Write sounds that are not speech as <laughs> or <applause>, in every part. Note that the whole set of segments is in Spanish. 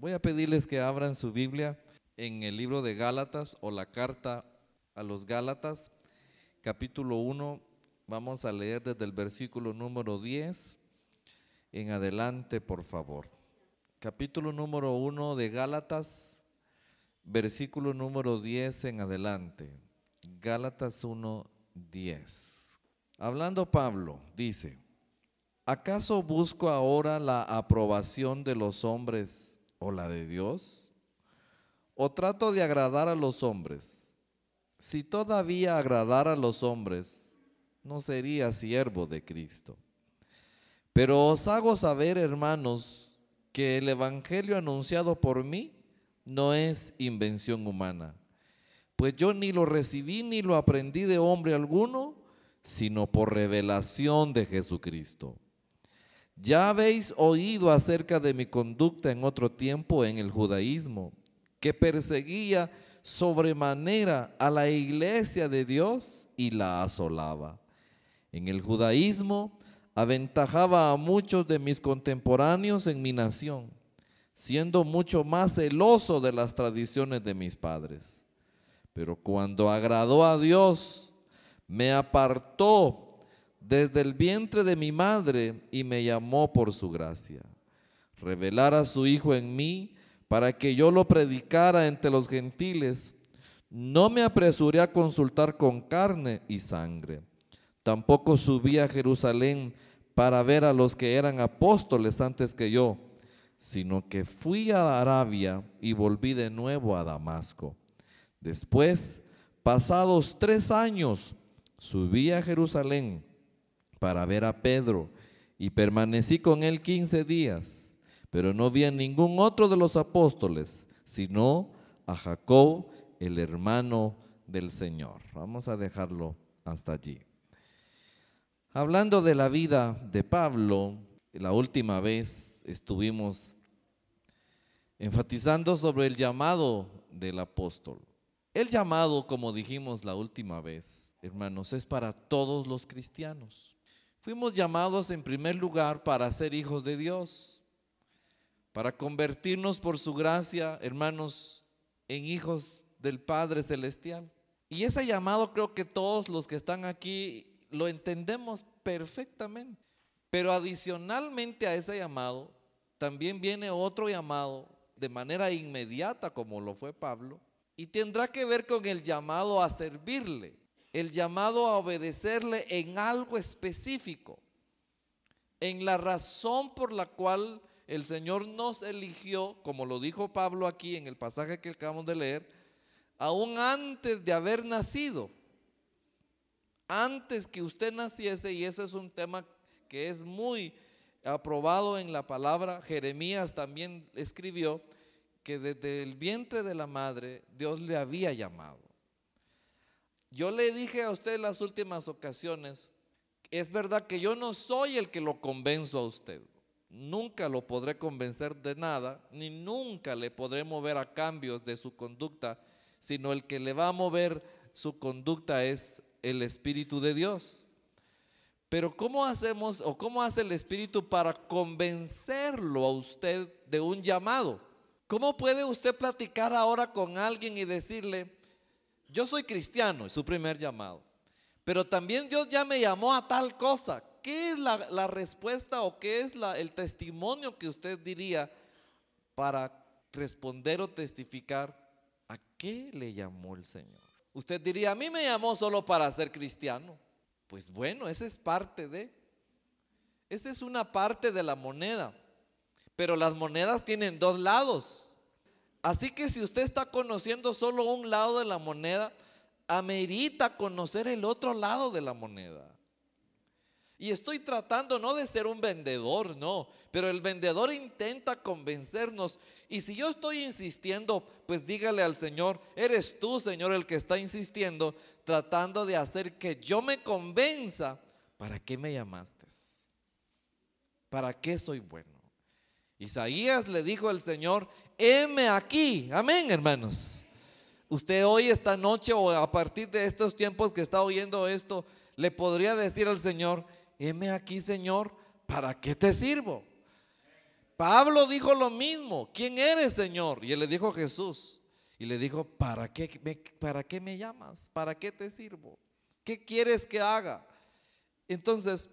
Voy a pedirles que abran su Biblia en el libro de Gálatas o la carta a los Gálatas, capítulo 1. Vamos a leer desde el versículo número 10 en adelante, por favor. Capítulo número 1 de Gálatas, versículo número 10 en adelante. Gálatas 1, 10. Hablando Pablo, dice, ¿acaso busco ahora la aprobación de los hombres o la de Dios? ¿O trato de agradar a los hombres? Si todavía agradara a los hombres, no sería siervo de Cristo. Pero os hago saber, hermanos, que el Evangelio anunciado por mí no es invención humana, pues yo ni lo recibí ni lo aprendí de hombre alguno, sino por revelación de Jesucristo. Ya habéis oído acerca de mi conducta en otro tiempo en el judaísmo, que perseguía sobremanera a la iglesia de Dios y la asolaba. En el judaísmo aventajaba a muchos de mis contemporáneos en mi nación, siendo mucho más celoso de las tradiciones de mis padres. Pero cuando agradó a Dios, me apartó desde el vientre de mi madre y me llamó por su gracia. Revelar a su Hijo en mí para que yo lo predicara entre los gentiles. No me apresuré a consultar con carne y sangre. Tampoco subí a Jerusalén para ver a los que eran apóstoles antes que yo, sino que fui a Arabia y volví de nuevo a Damasco. Después, pasados tres años, subí a Jerusalén para ver a Pedro y permanecí con él quince días, pero no vi a ningún otro de los apóstoles, sino a Jacob, el hermano del Señor. Vamos a dejarlo hasta allí. Hablando de la vida de Pablo, la última vez estuvimos enfatizando sobre el llamado del apóstol. El llamado, como dijimos la última vez, hermanos, es para todos los cristianos. Fuimos llamados en primer lugar para ser hijos de Dios, para convertirnos por su gracia, hermanos, en hijos del Padre Celestial. Y ese llamado creo que todos los que están aquí lo entendemos perfectamente. Pero adicionalmente a ese llamado, también viene otro llamado de manera inmediata como lo fue Pablo, y tendrá que ver con el llamado a servirle el llamado a obedecerle en algo específico, en la razón por la cual el Señor nos eligió, como lo dijo Pablo aquí en el pasaje que acabamos de leer, aún antes de haber nacido, antes que usted naciese, y ese es un tema que es muy aprobado en la palabra, Jeremías también escribió que desde el vientre de la madre Dios le había llamado. Yo le dije a usted las últimas ocasiones, es verdad que yo no soy el que lo convenzo a usted. Nunca lo podré convencer de nada, ni nunca le podré mover a cambios de su conducta, sino el que le va a mover su conducta es el Espíritu de Dios. Pero ¿cómo hacemos o cómo hace el Espíritu para convencerlo a usted de un llamado? ¿Cómo puede usted platicar ahora con alguien y decirle, yo soy cristiano, es su primer llamado. Pero también Dios ya me llamó a tal cosa. ¿Qué es la, respuesta o qué es el testimonio que usted diría para responder o testificar a qué le llamó el Señor? Usted diría, a mí me llamó solo para ser cristiano. Pues bueno, esa es parte de. Esa es una parte de la moneda. Pero las monedas tienen dos lados. Así que si usted está conociendo solo un lado de la moneda, amerita conocer el otro lado de la moneda. Y estoy tratando no de ser un vendedor, no, pero el vendedor intenta convencernos. Y si yo estoy insistiendo, pues dígale al Señor, eres tú, Señor, el que está insistiendo, tratando de hacer que yo me convenza. ¿Para qué me llamaste? ¿Para qué soy bueno? Isaías le dijo al Señor, heme aquí. Amén, hermanos. Usted hoy, esta noche o a partir de estos tiempos que está oyendo esto, le podría decir al Señor, heme aquí, Señor, ¿para qué te sirvo? Pablo dijo lo mismo, ¿quién eres, Señor? Y él le dijo Jesús. Y le dijo, ¿para qué me, para qué me llamas? ¿Para qué te sirvo? ¿Qué quieres que haga? Entonces,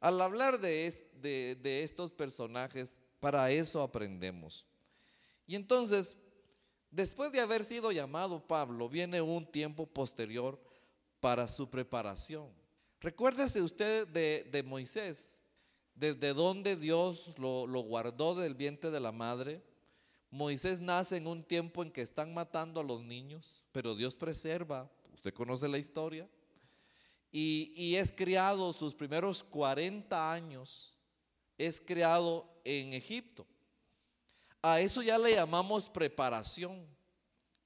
al hablar de, de estos personajes, para eso aprendemos. Y entonces, después de haber sido llamado Pablo, viene un tiempo posterior para su preparación. Recuérdese usted de, Moisés, desde donde Dios lo, guardó del vientre de la madre. Moisés nace en un tiempo en que están matando a los niños, pero Dios preserva, usted conoce la historia, y, y, es criado sus primeros 40 años, es criado en Egipto. A eso ya le llamamos preparación,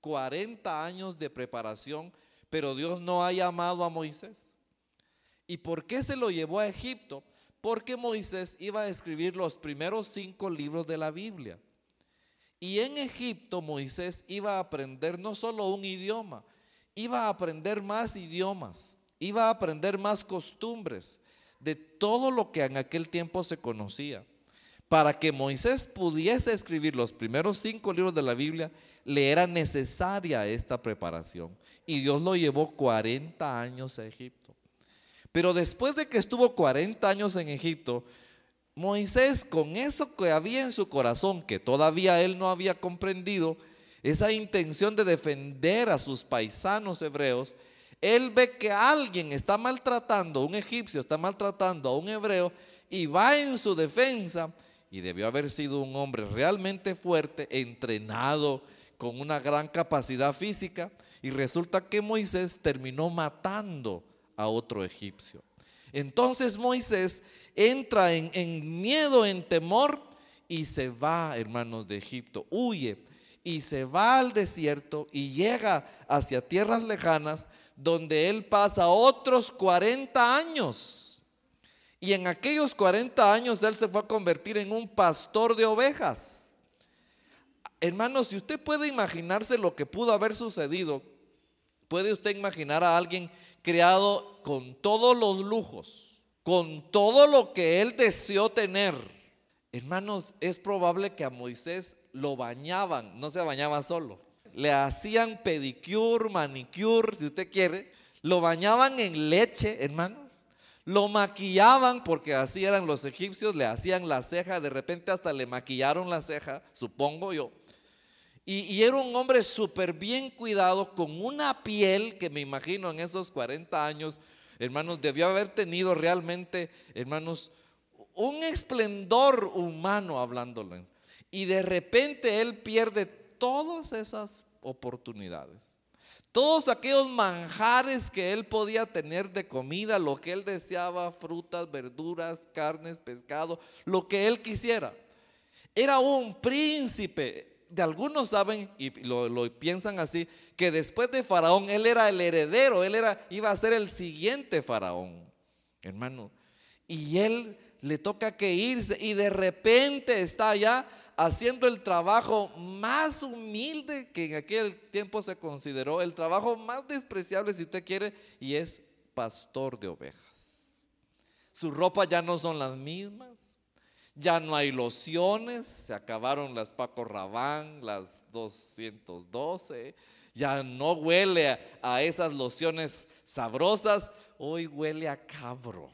40 años de preparación pero Dios no ha llamado a Moisés. ¿Y por qué se lo llevó a Egipto? Porque Moisés iba a escribir los primeros cinco libros de la Biblia. Y en Egipto Moisés iba a aprender no solo un idioma, iba a aprender más idiomas, iba a aprender más costumbres de todo lo que en aquel tiempo se conocía. Para que Moisés pudiese escribir los primeros cinco libros de la Biblia, le era necesaria esta preparación. Y Dios lo llevó 40 años a Egipto. Pero después de que estuvo 40 años en Egipto, Moisés con eso que había en su corazón, que todavía él no había comprendido, esa intención de defender a sus paisanos hebreos, él ve que alguien está maltratando, un egipcio está maltratando a un hebreo y va en su defensa y debió haber sido un hombre realmente fuerte, entrenado, con una gran capacidad física y resulta que Moisés terminó matando a otro egipcio. Entonces Moisés entra en, miedo, en temor y se va, hermanos de Egipto, huye y se va al desierto y llega hacia tierras lejanas donde él pasa otros 40 años. Y en aquellos 40 años él se fue a convertir en un pastor de ovejas. Hermanos, si usted puede imaginarse lo que pudo haber sucedido, puede usted imaginar a alguien creado con todos los lujos, con todo lo que él deseó tener. Hermanos, es probable que a Moisés lo bañaban, no se bañaba solo, le hacían pedicure, manicure, si usted quiere, lo bañaban en leche, hermanos. Lo maquillaban porque así eran los egipcios, le hacían la ceja, de repente hasta le maquillaron la ceja, supongo yo. Y, era un hombre súper bien cuidado, con una piel que me imagino en esos 40 años, hermanos, debió haber tenido realmente, hermanos, un esplendor humano hablándole. Y de repente él pierde todas esas oportunidades. Todos aquellos manjares que él podía tener de comida, lo que él deseaba, frutas, verduras, carnes, pescado, lo que él quisiera. Era un príncipe, de algunos saben y lo, piensan así, que después de Faraón él era el heredero, él era, iba a ser el siguiente Faraón, hermano. Y él le toca que irse y de repente está allá haciendo el trabajo más humilde que en aquel tiempo se consideró, el trabajo más despreciable si usted quiere, y es pastor de ovejas. Su ropa ya no son las mismas ya no hay lociones, se acabaron las Paco Rabán, las 212. Ya no huele a, esas lociones sabrosas, hoy huele a cabro.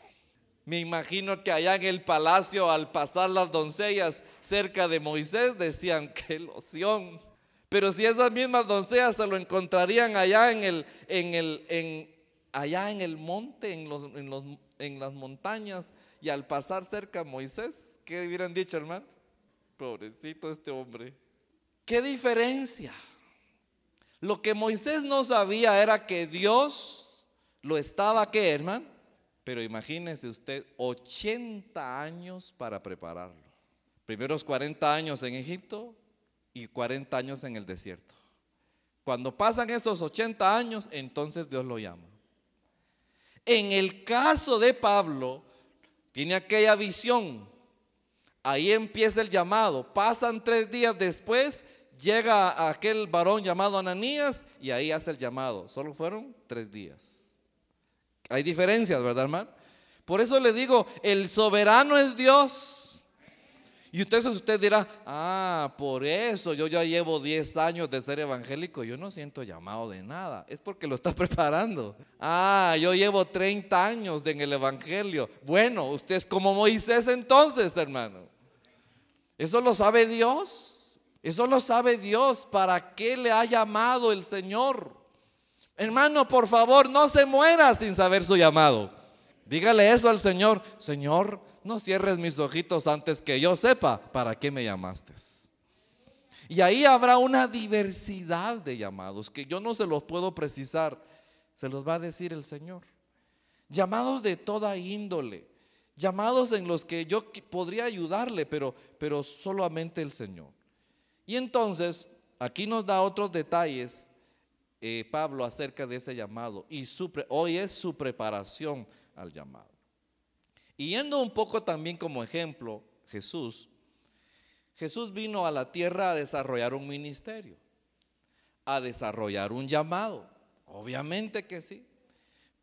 Me imagino que allá en el palacio, al pasar las doncellas cerca de Moisés, decían, <laughs> qué loción. Pero si esas mismas doncellas se lo encontrarían allá en el, en el, en, allá en el monte, en, los, en, los, en las montañas, y al pasar cerca a Moisés, ¿qué hubieran dicho, hermano? Pobrecito este hombre. ¿Qué diferencia? Lo que Moisés no sabía era que Dios lo estaba, ¿qué, hermano? Pero imagínese usted 80 años para prepararlo. Primeros 40 años en Egipto y 40 años en el desierto. Cuando pasan esos 80 años, entonces Dios lo llama. En el caso de Pablo, tiene aquella visión. Ahí empieza el llamado. Pasan tres días después, llega aquel varón llamado Ananías y ahí hace el llamado. Solo fueron tres días. Hay diferencias, ¿verdad, hermano? Por eso le digo, el soberano es Dios. Y entonces usted dirá, ah, por eso yo ya llevo 10 años de ser evangélico, yo no siento llamado de nada, es porque lo está <laughs> preparando. Ah, yo llevo 30 años en el evangelio. Bueno, usted es como Moisés entonces, hermano. Eso lo sabe Dios. Eso lo sabe Dios. ¿Para qué le ha llamado el Señor? Hermano, por favor, no se muera sin saber su llamado. Dígale eso al Señor. Señor, no cierres mis ojitos antes que yo sepa para qué me llamaste. Y ahí habrá una diversidad de llamados que yo no se los puedo precisar, se los va a decir el Señor. Llamados de toda índole, llamados en los que yo podría ayudarle, pero, pero solamente el Señor. Y entonces, aquí nos da otros detalles eh, Pablo acerca de ese llamado y hoy es su preparación al llamado. Y yendo un poco también como ejemplo, Jesús, Jesús vino a la tierra a desarrollar un ministerio, a desarrollar un llamado. Obviamente que sí.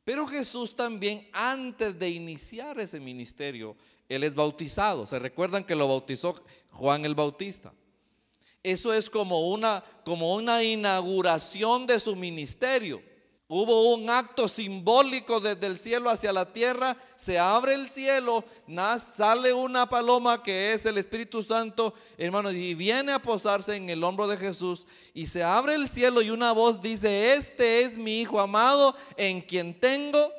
Pero Jesús también, antes de iniciar ese ministerio, Él es bautizado. ¿Se recuerdan que lo bautizó Juan el Bautista? Eso es como una, como una inauguración de su ministerio. Hubo un acto simbólico desde el cielo hacia la tierra, se abre el cielo, sale una paloma que es el Espíritu Santo, hermano, y viene a posarse en el hombro de Jesús, y se abre el cielo y una voz dice, este es mi Hijo amado en quien tengo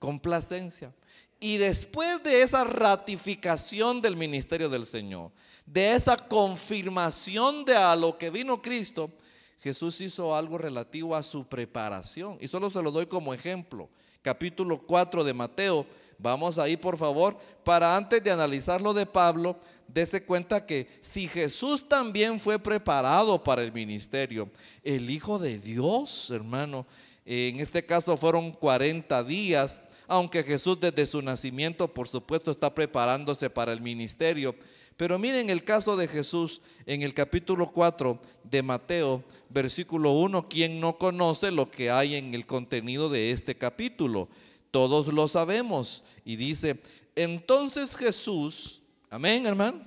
complacencia. Y después de esa ratificación del ministerio del Señor, de esa confirmación de a lo que vino Cristo, Jesús hizo algo relativo a su preparación. Y solo se lo doy como ejemplo. Capítulo 4 de Mateo. Vamos ahí, por favor, para antes de analizar lo de Pablo, dése cuenta que si Jesús también fue preparado para el ministerio, el Hijo de Dios, hermano, en este caso fueron 40 días, aunque Jesús desde su nacimiento, por supuesto, está preparándose para el ministerio. Pero miren el caso de Jesús en el capítulo 4 de Mateo, versículo 1, ¿quién no conoce lo que hay en el contenido de este capítulo? Todos lo sabemos. Y dice, entonces Jesús, amén hermano,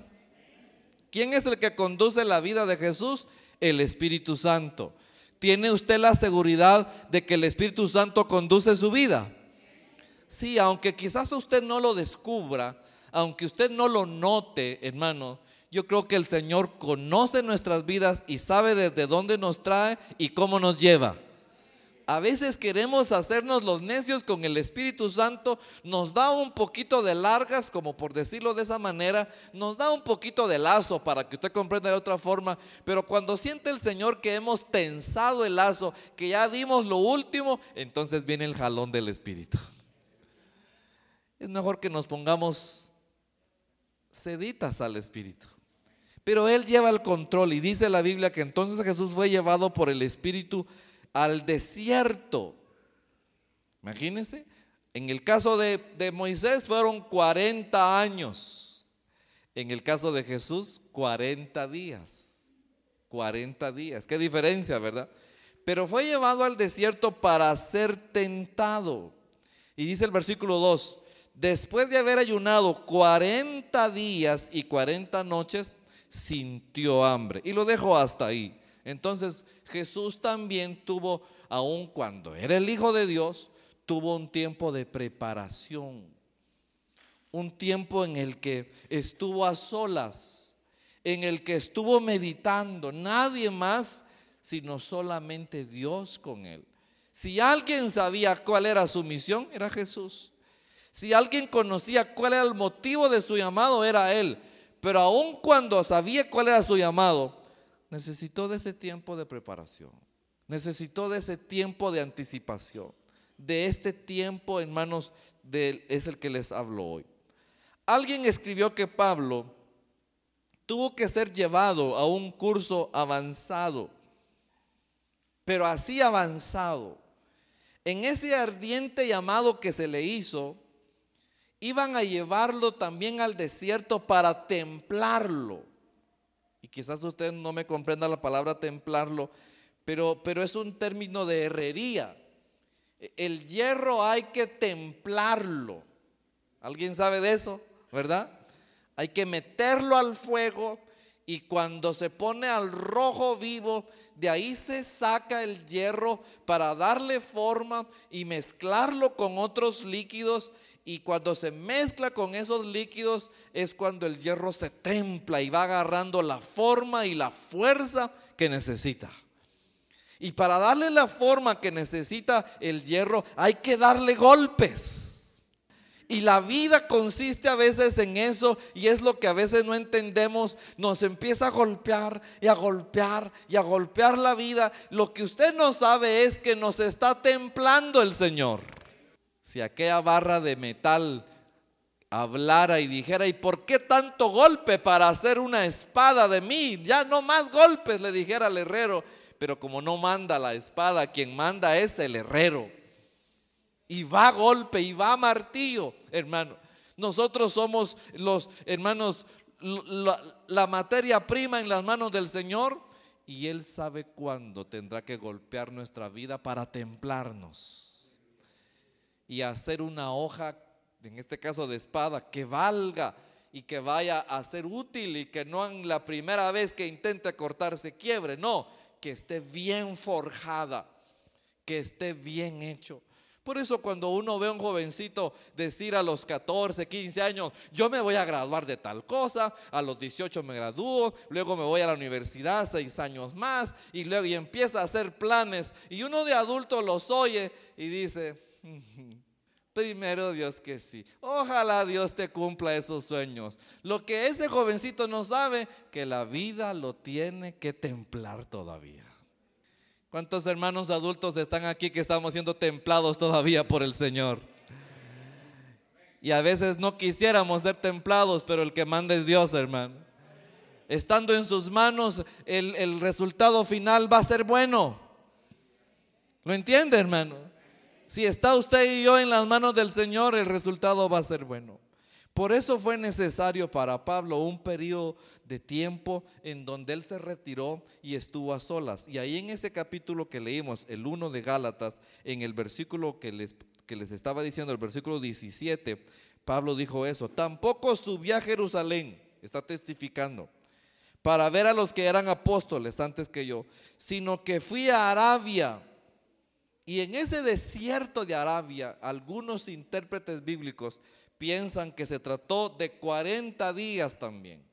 ¿quién es el que conduce la vida de Jesús? El Espíritu Santo. ¿Tiene usted la seguridad de que el Espíritu Santo conduce su vida? Sí, aunque quizás usted no lo descubra, aunque usted no lo note, hermano, yo creo que el Señor conoce nuestras vidas y sabe desde dónde nos trae y cómo nos lleva. A veces queremos hacernos los necios con el Espíritu Santo, nos da un poquito de largas, como por decirlo de esa manera, nos da un poquito de lazo para que usted comprenda de otra forma, pero cuando siente el Señor que hemos tensado el lazo, que ya dimos lo último, entonces viene el jalón del Espíritu. Es mejor que nos pongamos seditas al Espíritu. Pero Él lleva el control y dice la Biblia que entonces Jesús fue llevado por el Espíritu al desierto. Imagínense, en el caso de, de Moisés fueron 40 años. En el caso de Jesús, 40 días. 40 días. Qué diferencia, ¿verdad? Pero fue llevado al desierto para ser tentado. Y dice el versículo 2, después de haber ayunado 40 días y 40 noches, sintió hambre. Y lo dejó hasta ahí. Entonces Jesús también tuvo, aun cuando era el Hijo de Dios, tuvo un tiempo de preparación. Un tiempo en el que estuvo a solas, en el que estuvo meditando. Nadie más, sino solamente Dios con él. Si alguien sabía cuál era su misión, era Jesús. Si alguien conocía cuál era el motivo de su llamado, era Él. Pero aun cuando sabía cuál era su llamado, necesitó de ese tiempo de preparación. Necesitó de ese tiempo de anticipación. De este tiempo, hermanos, de, es el que les hablo hoy. Alguien escribió que Pablo tuvo que ser llevado a un curso avanzado, pero así avanzado. En ese ardiente llamado que se le hizo, iban a llevarlo también al desierto para templarlo. Y quizás usted no me comprenda la palabra templarlo, pero, pero es un término de herrería. El hierro hay que templarlo. ¿Alguien sabe de eso? ¿Verdad? Hay que meterlo al fuego y cuando se pone al rojo vivo, de ahí se saca el hierro para darle forma y mezclarlo con otros líquidos. Y cuando se mezcla con esos líquidos es cuando el hierro se templa y va agarrando la forma y la fuerza que necesita. Y para darle la forma que necesita el hierro hay que darle golpes. Y la vida consiste a veces en eso y es lo que a veces no entendemos. Nos empieza a golpear y a golpear y a golpear la vida. Lo que usted no sabe es que nos está templando el Señor. Si aquella barra de metal hablara y dijera, ¿y por qué tanto golpe para hacer una espada de mí? Ya no más golpes, le dijera al herrero. Pero como no manda la espada, quien manda es el herrero. Y va golpe y va martillo, hermano. Nosotros somos los hermanos, la, la, materia prima en las manos del Señor. Y Él sabe cuándo tendrá que golpear nuestra vida para templarnos. Y hacer una hoja, en este caso de espada, que valga y que vaya a ser útil y que no en la primera vez que intente cortarse quiebre. No, que esté bien forjada, que esté bien hecho. Por eso cuando uno ve a un jovencito decir a los 14, 15 años, yo me voy a graduar de tal cosa, a los 18 me gradúo, luego me voy a la universidad seis años más y luego y empieza a hacer planes y uno de adulto los oye y dice, primero Dios que sí, ojalá Dios te cumpla esos sueños. Lo que ese jovencito no sabe, que la vida lo tiene que templar todavía. ¿Cuántos hermanos adultos están aquí que estamos siendo templados todavía por el Señor? Y a veces no quisiéramos ser templados, pero el que manda es Dios, hermano. Estando en sus manos, el, el resultado final va a ser bueno. ¿Lo entiende, hermano? Si está usted y yo en las manos del Señor, el resultado va a ser bueno. Por eso fue necesario para Pablo un periodo de tiempo en donde él se retiró y estuvo a solas. Y ahí en ese capítulo que leímos, el 1 de Gálatas, en el versículo que les, que les estaba diciendo, el versículo 17, Pablo dijo eso. Tampoco subí a Jerusalén, está testificando, para ver a los que eran apóstoles antes que yo, sino que fui a Arabia. Y en ese desierto de Arabia, algunos intérpretes bíblicos piensan que se trató de 40 días también.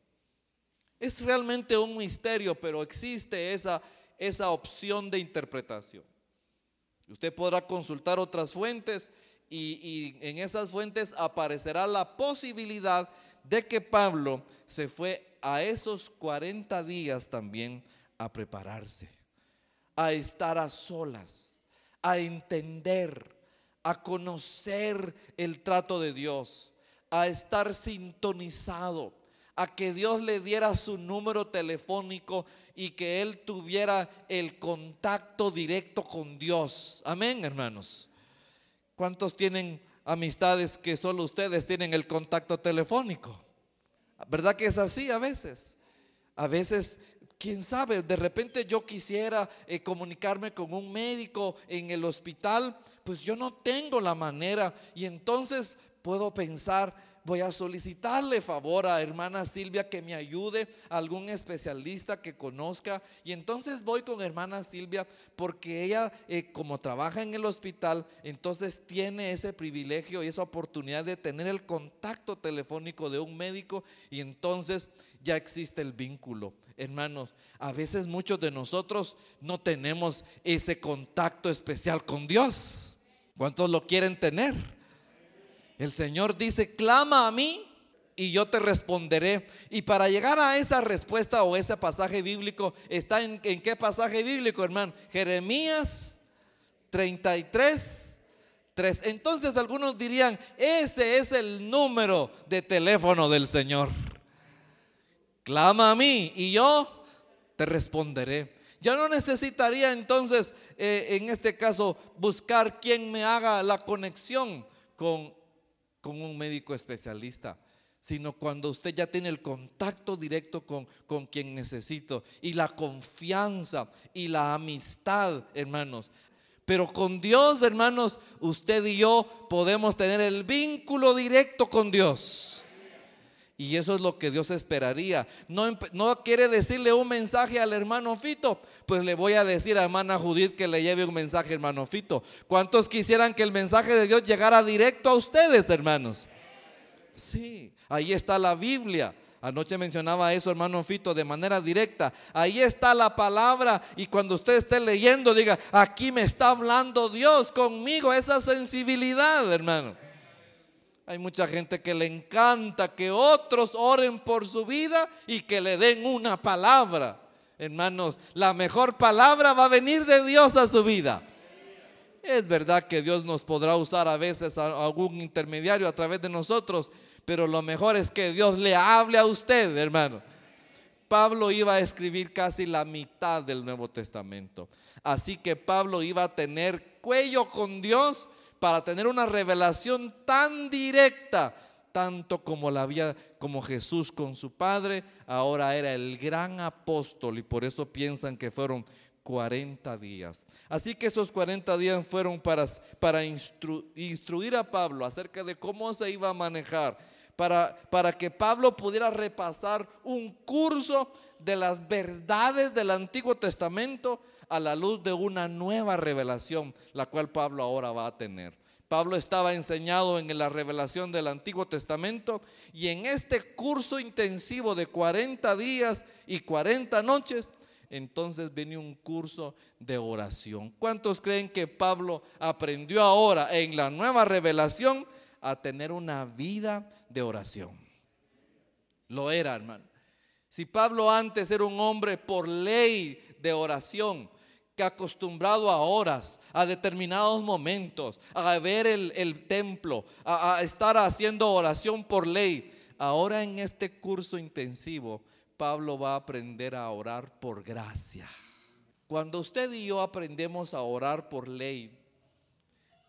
Es realmente un misterio, pero existe esa, esa opción de interpretación. Usted podrá consultar otras fuentes y, y en esas fuentes aparecerá la posibilidad de que Pablo se fue a esos 40 días también a prepararse, a estar a solas, a entender a conocer el trato de Dios, a estar sintonizado, a que Dios le diera su número telefónico y que él tuviera el contacto directo con Dios. Amén, hermanos. ¿Cuántos tienen amistades que solo ustedes tienen el contacto telefónico? ¿Verdad que es así a veces? A veces quién sabe, de repente yo quisiera eh, comunicarme con un médico en el hospital, pues yo no tengo la manera. Y entonces puedo pensar, voy a solicitarle favor a hermana Silvia que me ayude, a algún especialista que conozca. Y entonces voy con hermana Silvia porque ella, eh, como trabaja en el hospital, entonces tiene ese privilegio y esa oportunidad de tener el contacto telefónico de un médico y entonces ya existe el vínculo. Hermanos, a veces muchos de nosotros no tenemos ese contacto especial con Dios. ¿Cuántos lo quieren tener? El Señor dice, clama a mí y yo te responderé. Y para llegar a esa respuesta o ese pasaje bíblico, ¿está en, qué pasaje bíblico, hermano? Jeremías 33, 3. Entonces algunos dirían, ese es el número de teléfono del Señor. Clama a mí y yo te responderé. Ya no necesitaría entonces, eh, en este caso, buscar quien me haga la conexión con con un médico especialista, sino cuando usted ya tiene el contacto directo con, con quien necesito y la confianza y la amistad, hermanos. Pero con Dios, hermanos, usted y yo podemos tener el vínculo directo con Dios. Y eso es lo que Dios esperaría. No, quiere decirle un mensaje al hermano Fito. Pues le voy a decir a hermana Judith que le lleve un mensaje, hermano Fito. ¿Cuántos quisieran que el mensaje de Dios llegara directo a ustedes, hermanos? Sí, ahí está la Biblia. Anoche mencionaba eso, hermano Fito, de manera directa. Ahí está la palabra. Y cuando usted esté leyendo, diga, aquí me está hablando Dios conmigo. Esa sensibilidad, hermano. Hay mucha gente que le encanta que otros oren por su vida y que le den una palabra. Hermanos, la mejor palabra va a venir de Dios a su vida. Es verdad que Dios nos podrá usar a veces a algún intermediario a través de nosotros, pero lo mejor es que Dios le hable a usted, hermano. Pablo iba a escribir casi la mitad del Nuevo Testamento. Así que Pablo iba a tener cuello con Dios para tener una revelación tan directa, tanto como la había como Jesús con su Padre, ahora era el gran apóstol y por eso piensan que fueron 40 días. Así que esos 40 días fueron para, para instruir a Pablo acerca de cómo se iba a manejar, para, para que Pablo pudiera repasar un curso de las verdades del Antiguo Testamento a la luz de una nueva revelación, la cual Pablo ahora va a tener. Pablo estaba enseñado en la revelación del Antiguo Testamento y en este curso intensivo de 40 días y 40 noches, entonces viene un curso de oración. ¿Cuántos creen que Pablo aprendió ahora en la nueva revelación a tener una vida de oración? Lo era, hermano. Si Pablo antes era un hombre por ley de oración, que acostumbrado a horas, a determinados momentos, a ver el, templo, a, estar haciendo oración por ley. Ahora en este curso intensivo, Pablo va a aprender a orar por gracia. Cuando usted y yo aprendemos a orar por ley,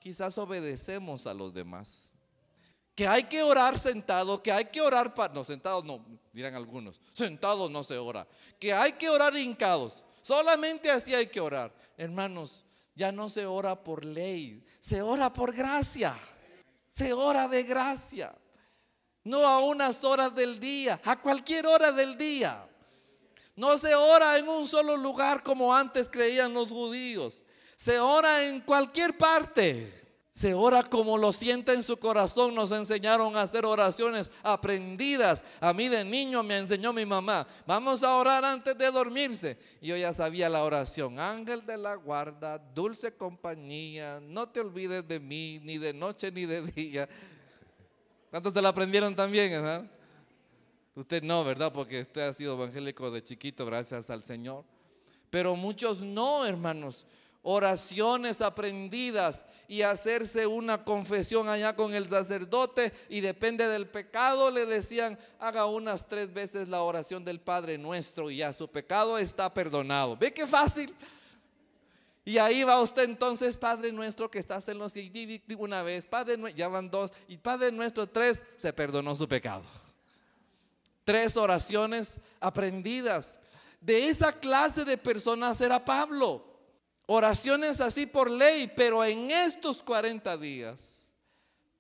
quizás obedecemos a los demás. Que hay que orar sentado, que hay que orar. No, sentados no, dirán algunos. Sentados no se ora. Que hay que orar hincados. Solamente así hay que orar. Hermanos, ya no se ora por ley, se ora por gracia. Se ora de gracia. No a unas horas del día, a cualquier hora del día. No se ora en un solo lugar como antes creían los judíos. Se ora en cualquier parte. Se ora como lo siente en su corazón. Nos enseñaron a hacer oraciones aprendidas. A mí de niño me enseñó mi mamá. Vamos a orar antes de dormirse. Y yo ya sabía la oración. Ángel de la guarda, dulce compañía, no te olvides de mí, ni de noche ni de día. ¿Cuántos te la aprendieron también, hermano? Usted no, ¿verdad? Porque usted ha sido evangélico de chiquito, gracias al Señor. Pero muchos no, hermanos oraciones aprendidas y hacerse una confesión allá con el sacerdote y depende del pecado le decían haga unas tres veces la oración del Padre nuestro y ya su pecado está perdonado. ¿Ve qué fácil? Y ahí va usted entonces, Padre nuestro que estás en los una vez, Padre ya van dos, y Padre nuestro tres, se perdonó su pecado. Tres oraciones aprendidas. De esa clase de personas era Pablo. Oraciones así por ley, pero en estos 40 días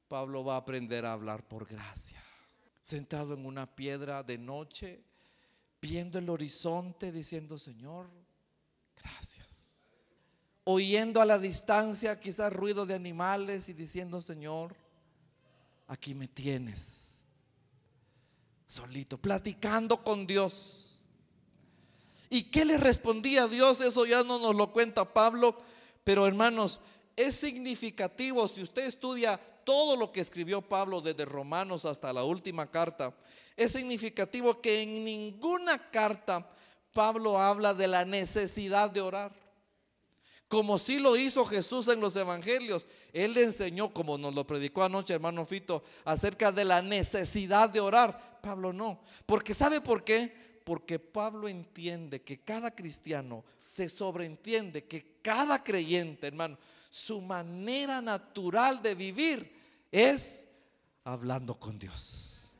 Pablo va a aprender a hablar por gracia. Sentado en una piedra de noche, viendo el horizonte, diciendo, Señor, gracias. Oyendo a la distancia quizás ruido de animales y diciendo, Señor, aquí me tienes. Solito, platicando con Dios ¿Y qué le respondía Dios? Eso ya no nos lo cuenta Pablo, pero hermanos, es significativo si usted estudia todo lo que escribió Pablo desde Romanos hasta la última carta, es significativo que en ninguna carta Pablo habla de la necesidad de orar. Como si lo hizo Jesús en los evangelios. Él le enseñó, como nos lo predicó anoche hermano Fito, acerca de la necesidad de orar. Pablo no. Porque ¿sabe por qué? Porque Pablo entiende que cada cristiano se sobreentiende que cada creyente, hermano, su manera natural de vivir es hablando con Dios.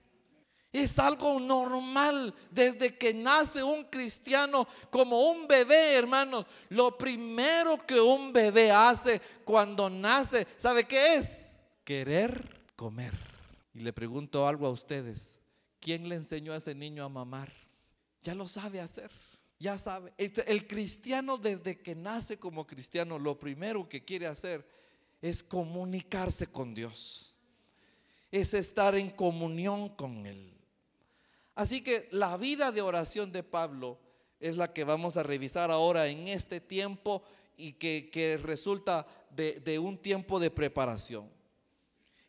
Es algo normal desde que nace un cristiano como un bebé, hermanos. Lo primero que un bebé hace cuando nace, ¿sabe qué es? Querer comer. Y le pregunto algo a ustedes. ¿quién le enseñó a ese niño a mamar? Ya lo sabe hacer, ya sabe. El cristiano desde que nace como cristiano, lo primero que quiere hacer es comunicarse con Dios, es estar en comunión con Él. Así que la vida de oración de Pablo es la que vamos a revisar ahora en este tiempo y que, resulta de, un tiempo de preparación.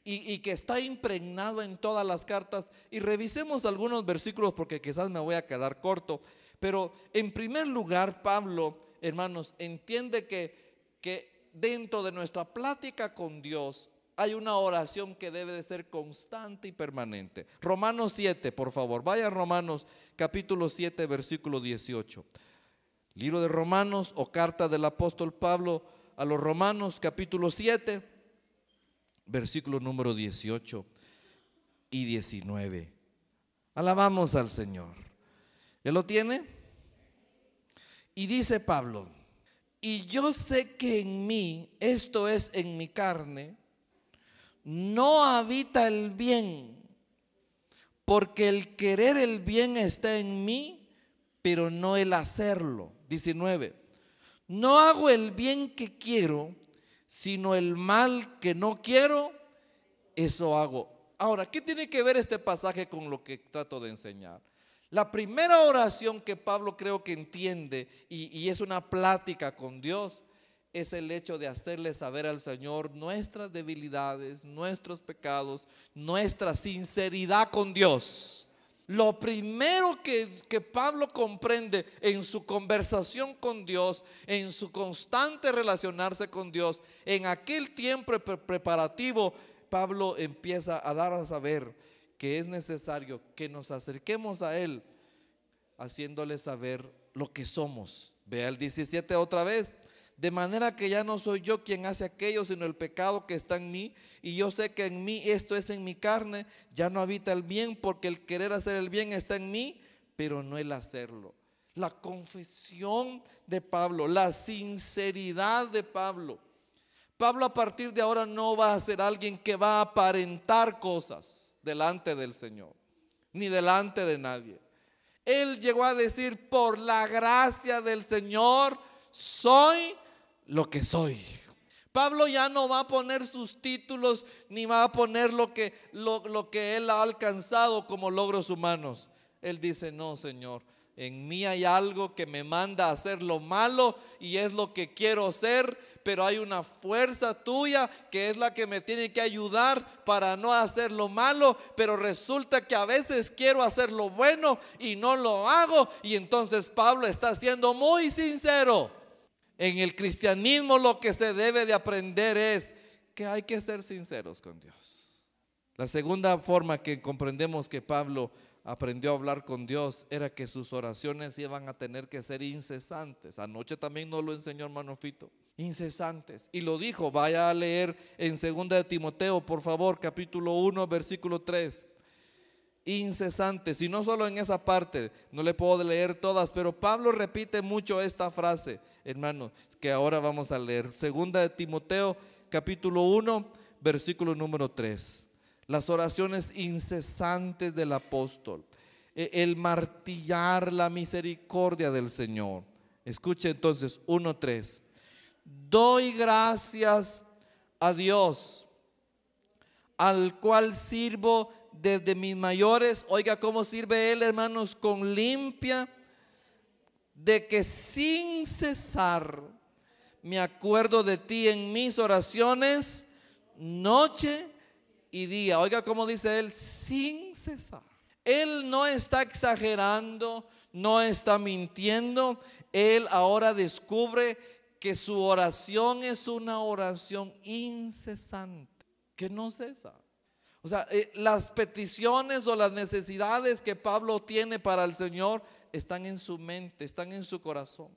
Y, que está impregnado en todas las cartas. Y revisemos algunos versículos porque quizás me voy a quedar corto. Pero en primer lugar, Pablo, hermanos, entiende que, que dentro de nuestra plática con Dios hay una oración que debe de ser constante y permanente. Romanos 7, por favor. Vaya a Romanos capítulo 7, versículo 18. Libro de Romanos o carta del apóstol Pablo a los Romanos capítulo 7, versículo número 18 y 19. Alabamos al Señor. ¿Ya lo tiene? Y dice Pablo, y yo sé que en mí, esto es en mi carne, no habita el bien, porque el querer el bien está en mí, pero no el hacerlo. 19. No hago el bien que quiero, sino el mal que no quiero, eso hago. Ahora, ¿qué tiene que ver este pasaje con lo que trato de enseñar? La primera oración que Pablo creo que entiende y, es una plática con Dios es el hecho de hacerle saber al Señor nuestras debilidades, nuestros pecados, nuestra sinceridad con Dios. Lo primero que, que, Pablo comprende en su conversación con Dios, en su constante relacionarse con Dios, en aquel tiempo preparativo, Pablo empieza a dar a saber que es necesario que nos acerquemos a Él, haciéndole saber lo que somos. Vea el 17 otra vez. De manera que ya no soy yo quien hace aquello, sino el pecado que está en mí. Y yo sé que en mí esto es en mi carne. Ya no habita el bien porque el querer hacer el bien está en mí, pero no el hacerlo. La confesión de Pablo, la sinceridad de Pablo. Pablo a partir de ahora no va a ser alguien que va a aparentar cosas delante del Señor, ni delante de nadie. Él llegó a decir, por la gracia del Señor, soy lo que soy. Pablo ya no va a poner sus títulos ni va a poner lo que, lo, lo que él ha alcanzado como logros humanos. Él dice, no, Señor, en mí hay algo que me manda a hacer lo malo y es lo que quiero ser, pero hay una fuerza tuya que es la que me tiene que ayudar para no hacer lo malo, pero resulta que a veces quiero hacer lo bueno y no lo hago. Y entonces Pablo está siendo muy sincero. En el cristianismo lo que se debe de aprender es que hay que ser sinceros con Dios. La segunda forma que comprendemos que Pablo aprendió a hablar con Dios era que sus oraciones iban a tener que ser incesantes. Anoche también nos lo enseñó hermano Fito. Incesantes. Y lo dijo, vaya a leer en 2 de Timoteo, por favor, capítulo 1, versículo 3 incesantes. Y no solo en esa parte, no le puedo leer todas, pero Pablo repite mucho esta frase hermanos, que ahora vamos a leer. Segunda de Timoteo, capítulo 1, versículo número 3. Las oraciones incesantes del apóstol. E, el martillar la misericordia del Señor. Escuche entonces 1.3. Doy gracias a Dios, al cual sirvo desde mis mayores. Oiga cómo sirve Él, hermanos, con limpia de que sin cesar me acuerdo de ti en mis oraciones, noche y día. Oiga cómo dice él, sin cesar. Él no está exagerando, no está mintiendo. Él ahora descubre que su oración es una oración incesante, que no cesa. O sea, eh, las peticiones o las necesidades que Pablo tiene para el Señor están en su mente, están en su corazón.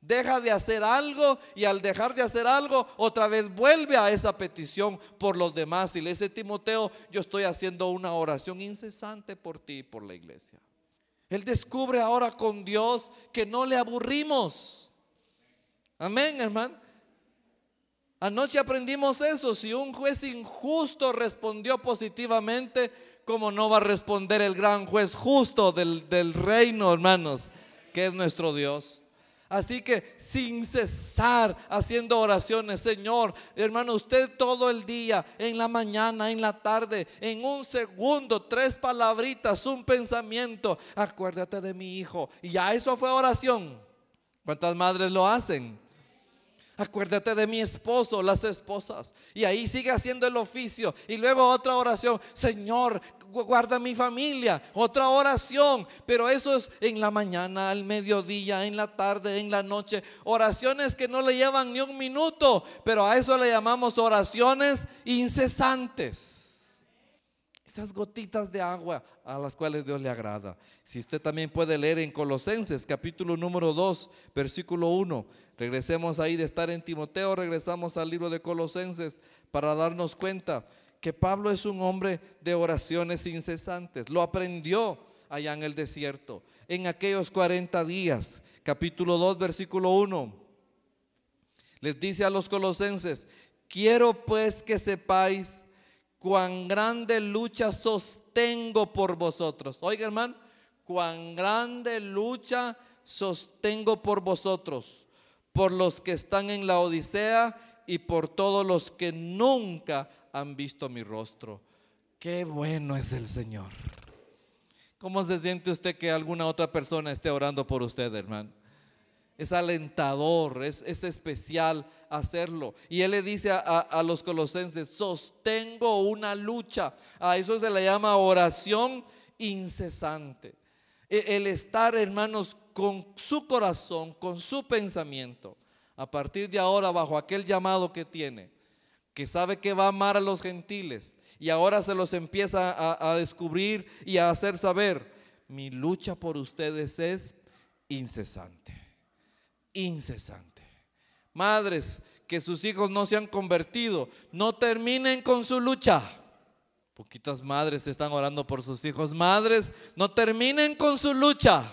Deja de hacer algo y al dejar de hacer algo, otra vez vuelve a esa petición por los demás. Y le dice Timoteo, yo estoy haciendo una oración incesante por ti y por la iglesia. Él descubre ahora con Dios que no le aburrimos. Amén, hermano. Anoche aprendimos eso. Si un juez injusto respondió positivamente, ¿cómo no va a responder el gran juez justo del, del reino, hermanos, que es nuestro Dios? Así que sin cesar haciendo oraciones, Señor, hermano, usted todo el día, en la mañana, en la tarde, en un segundo, tres palabritas, un pensamiento, acuérdate de mi hijo. Y ya eso fue oración. ¿Cuántas madres lo hacen? Acuérdate de mi esposo, las esposas. Y ahí sigue haciendo el oficio. Y luego otra oración. Señor, guarda mi familia. Otra oración. Pero eso es en la mañana, al mediodía, en la tarde, en la noche. Oraciones que no le llevan ni un minuto. Pero a eso le llamamos oraciones incesantes. Esas gotitas de agua a las cuales Dios le agrada. Si usted también puede leer en Colosenses capítulo número 2, versículo 1. Regresemos ahí de estar en Timoteo, regresamos al libro de Colosenses para darnos cuenta que Pablo es un hombre de oraciones incesantes. Lo aprendió allá en el desierto, en aquellos 40 días. Capítulo 2, versículo 1. Les dice a los colosenses, quiero pues que sepáis cuán grande lucha sostengo por vosotros. Oiga hermano, cuán grande lucha sostengo por vosotros, por los que están en la Odisea y por todos los que nunca han visto mi rostro. Qué bueno es el Señor. ¿Cómo se siente usted que alguna otra persona esté orando por usted, hermano? Es alentador, es, es especial hacerlo. Y él le dice a, los colosenses, sostengo una lucha. A eso se le llama oración incesante. E, el estar, hermanos, con su corazón, con su pensamiento, a partir de ahora bajo aquel llamado que tiene, que sabe que va a amar a los gentiles y ahora se los empieza a descubrir y a hacer saber, mi lucha por ustedes es incesante, incesante. Madres que sus hijos no se han convertido, no terminen con su lucha. Poquitas madres están orando por sus hijos. Madres, no terminen con su lucha.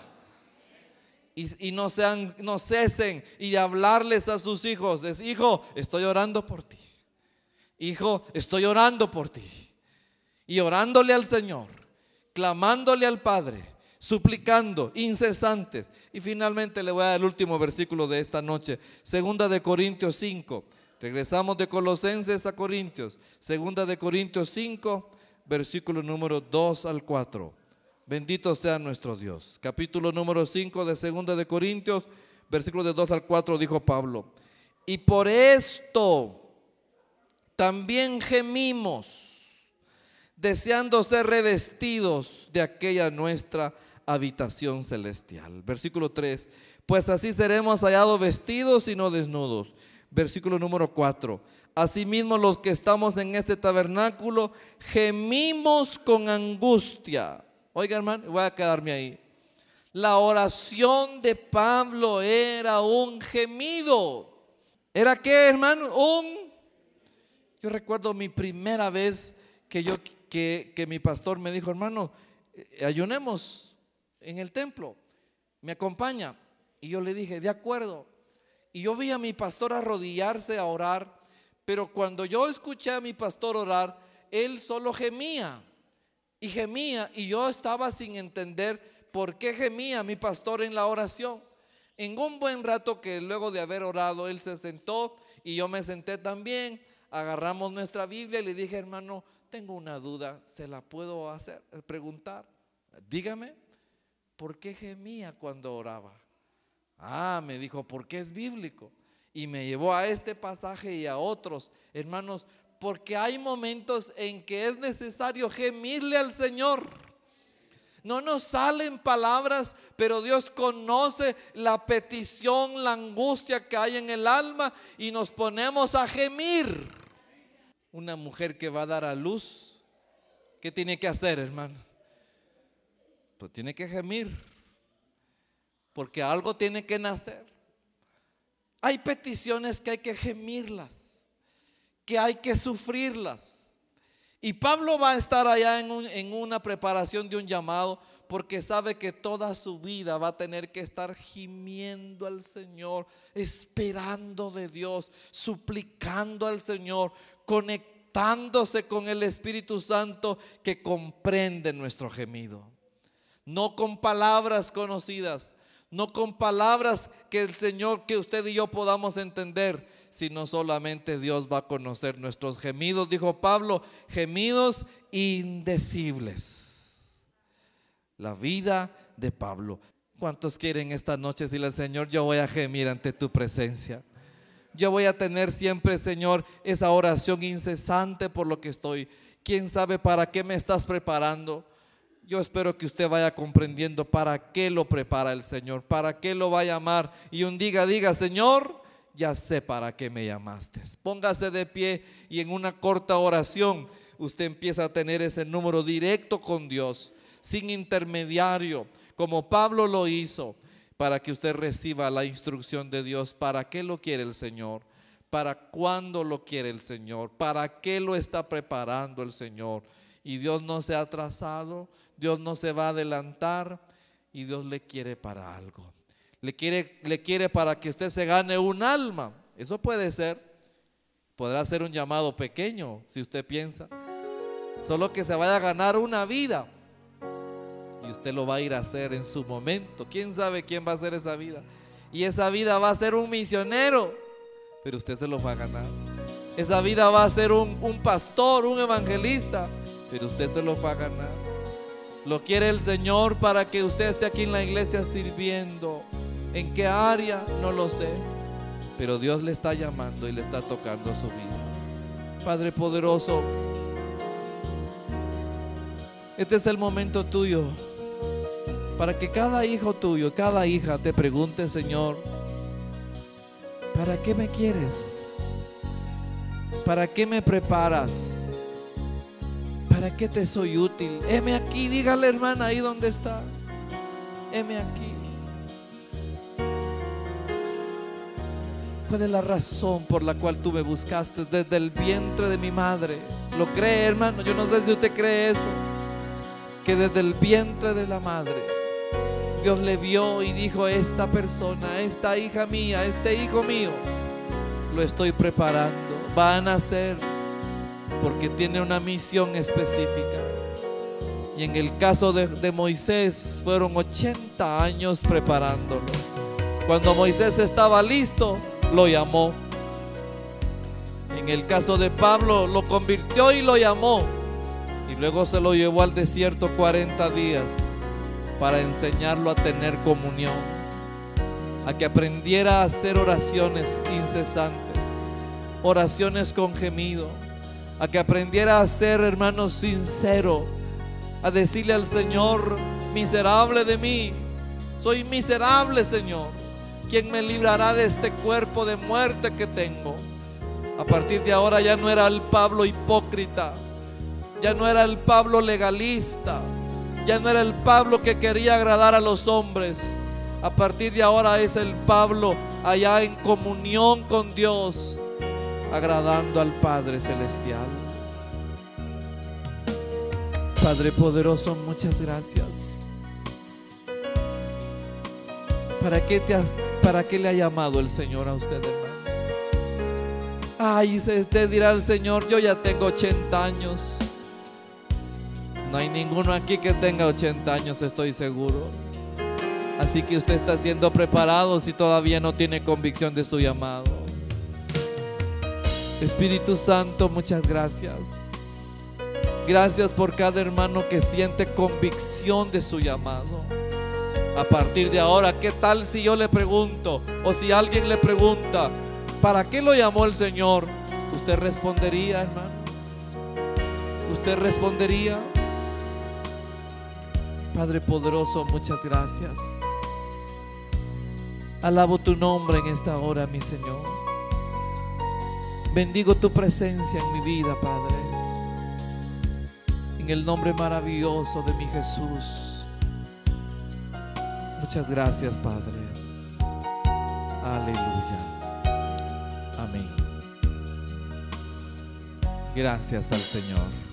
Y, no, sean, no cesen y hablarles a sus hijos. Es, hijo, estoy orando por ti. Hijo, estoy orando por ti. Y orándole al Señor, clamándole al Padre, suplicando, incesantes. Y finalmente le voy a dar el último versículo de esta noche, segunda de Corintios 5. Regresamos de Colosenses a Corintios, segunda de Corintios 5, versículo número 2 al 4. Bendito sea nuestro Dios. Capítulo número 5 de segunda de Corintios, versículo de 2 al 4 dijo Pablo. Y por esto también gemimos, deseando ser revestidos de aquella nuestra habitación celestial. Versículo 3, pues así seremos hallados vestidos y no desnudos. Versículo número 4, asimismo los que estamos en este tabernáculo gemimos con angustia. Oiga hermano, voy a quedarme ahí. La oración de Pablo era un gemido. ¿Era qué, hermano? Un yo recuerdo mi primera vez que yo que, que mi pastor me dijo, hermano, eh, ayunemos en el templo, me acompaña. Y yo le dije, de acuerdo. Y yo vi a mi pastor arrodillarse a orar, pero cuando yo escuché a mi pastor orar, él solo gemía y gemía y yo estaba sin entender por qué gemía mi pastor en la oración. En un buen rato que luego de haber orado, él se sentó y yo me senté también agarramos nuestra Biblia y le dije, hermano, tengo una duda, ¿se la puedo hacer? Preguntar. Dígame, ¿por qué gemía cuando oraba? Ah, me dijo, porque es bíblico. Y me llevó a este pasaje y a otros. Hermanos, porque hay momentos en que es necesario gemirle al Señor. No nos salen palabras, pero Dios conoce la petición, la angustia que hay en el alma y nos ponemos a gemir. Una mujer que va a dar a luz, ¿qué tiene que hacer, hermano? Pues tiene que gemir, porque algo tiene que nacer. Hay peticiones que hay que gemirlas, que hay que sufrirlas. Y Pablo va a estar allá en, una preparación de un llamado porque sabe que toda su vida va a tener que estar gimiendo al Señor, esperando de Dios, suplicando al Señor, conectándose con el Espíritu Santo que comprende nuestro gemido. No con palabras conocidas, no con palabras que el Señor, que usted y yo podamos entender, sino solamente Dios va a conocer nuestros gemidos, dijo Pablo, gemidos indecibles. La vida de Pablo. ¿Cuántos quieren esta noche decirle, Señor, yo voy a gemir ante tu presencia? Yo voy a tener siempre, Señor, esa oración incesante por lo que estoy. ¿Quién sabe para qué me estás preparando? Yo espero que usted vaya comprendiendo para qué lo prepara el Señor, para qué lo va a llamar. Y un diga, diga, Señor, ya sé para qué me llamaste. Póngase de pie y en una corta oración usted empieza a tener ese número directo con Dios, sin intermediario, como Pablo lo hizo, para que usted reciba la instrucción de Dios. ¿Para qué lo quiere el Señor? ¿Para cuándo lo quiere el Señor? ¿Para qué lo está preparando el Señor? Y Dios no se ha atrasado, Dios no se va a adelantar y Dios le quiere para algo. Le quiere, le quiere para que usted se gane un alma. Eso puede ser. Podrá ser un llamado pequeño, si usted piensa. Solo que se vaya a ganar una vida. Y usted lo va a ir a hacer en su momento. ¿Quién sabe quién va a hacer esa vida? Y esa vida va a ser un misionero. Pero usted se lo va a ganar. Esa vida va a ser un, un pastor, un evangelista. Pero usted se lo va a ganar. Lo quiere el Señor para que usted esté aquí en la iglesia sirviendo. ¿En qué área? No lo sé. Pero Dios le está llamando y le está tocando su vida. Padre poderoso, este es el momento tuyo para que cada hijo tuyo, cada hija te pregunte, Señor, ¿para qué me quieres? ¿Para qué me preparas? ¿Para qué te soy útil? Heme aquí, dígale hermana ahí donde está. Heme aquí. ¿Cuál es la razón por la cual tú me buscaste desde el vientre de mi madre? ¿Lo cree, hermano? Yo no sé si usted cree eso. Que desde el vientre de la madre, Dios le vio y dijo, esta persona, esta hija mía, este hijo mío, lo estoy preparando. Va a nacer porque tiene una misión específica. Y en el caso de, Moisés fueron 80 años preparándolo. Cuando Moisés estaba listo, lo llamó. En el caso de Pablo, lo convirtió y lo llamó. Y luego se lo llevó al desierto 40 días para enseñarlo a tener comunión, a que aprendiera a hacer oraciones incesantes, oraciones con gemido a que aprendiera a ser, hermano, sincero, a decirle al Señor, miserable de mí, soy miserable, Señor. ¿Quién me librará de este cuerpo de muerte que tengo? A partir de ahora ya no era el Pablo hipócrita, ya no era el Pablo legalista, ya no era el Pablo que quería agradar a los hombres. A partir de ahora es el Pablo allá en comunión con Dios, agradando al Padre Celestial. Padre poderoso, muchas gracias. ¿Para qué, te has, ¿Para qué le ha llamado el Señor a usted, hermano? Ay, usted dirá al Señor, yo ya tengo 80 años. No hay ninguno aquí que tenga 80 años, estoy seguro. Así que usted está siendo preparado si todavía no tiene convicción de su llamado. Espíritu Santo, muchas gracias. Gracias por cada hermano que siente convicción de su llamado. A partir de ahora, ¿qué tal si yo le pregunto o si alguien le pregunta, ¿para qué lo llamó el Señor? ¿Usted respondería, hermano? ¿Usted respondería? Padre poderoso, muchas gracias. Alabo tu nombre en esta hora, mi Señor. Bendigo tu presencia en mi vida, Padre. En el nombre maravilloso de mi Jesús. Muchas gracias, Padre. Aleluya. Amén. Gracias al Señor.